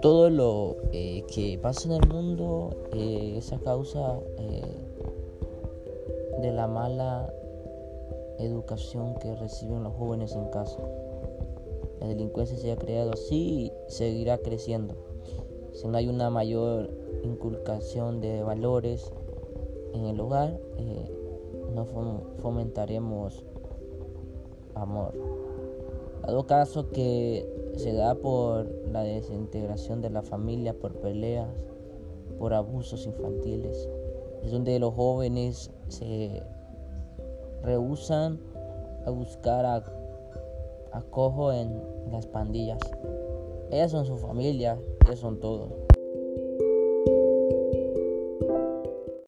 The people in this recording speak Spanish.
todo lo eh, que pasa en el mundo eh, es a causa eh, de la mala educación que reciben los jóvenes en casa. La delincuencia se ha creado así y seguirá creciendo. Si no hay una mayor inculcación de valores en el hogar, no fomentaremos amor. Dado caso que se da por la desintegración de la familia, por peleas, por abusos infantiles. Es donde los jóvenes se rehusan a buscar acojo en las pandillas. Ellas son su familia, ellas son todos.